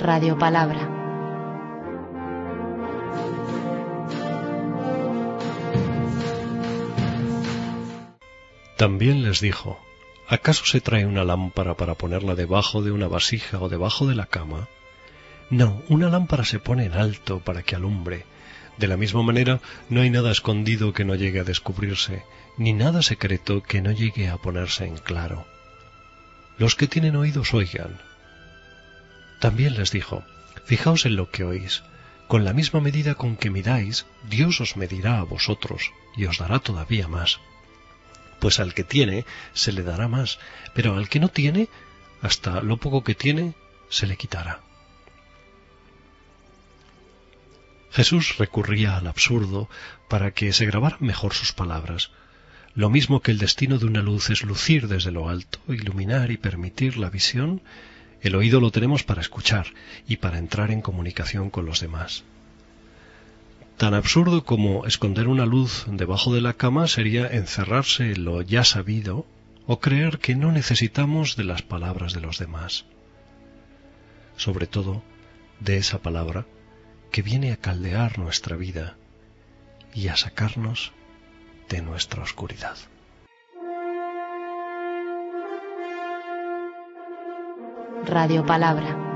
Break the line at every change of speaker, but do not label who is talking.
Radio Palabra.
También les dijo, ¿acaso se trae una lámpara para ponerla debajo de una vasija o debajo de la cama? No, una lámpara se pone en alto para que alumbre. De la misma manera, no hay nada escondido que no llegue a descubrirse, ni nada secreto que no llegue a ponerse en claro. Los que tienen oídos oigan. También les dijo, Fijaos en lo que oís. Con la misma medida con que miráis, Dios os medirá a vosotros y os dará todavía más. Pues al que tiene, se le dará más, pero al que no tiene, hasta lo poco que tiene, se le quitará. Jesús recurría al absurdo para que se grabaran mejor sus palabras. Lo mismo que el destino de una luz es lucir desde lo alto, iluminar y permitir la visión, el oído lo tenemos para escuchar y para entrar en comunicación con los demás. Tan absurdo como esconder una luz debajo de la cama sería encerrarse en lo ya sabido o creer que no necesitamos de las palabras de los demás. Sobre todo, de esa palabra que viene a caldear nuestra vida y a sacarnos de nuestra oscuridad.
Radio Palabra.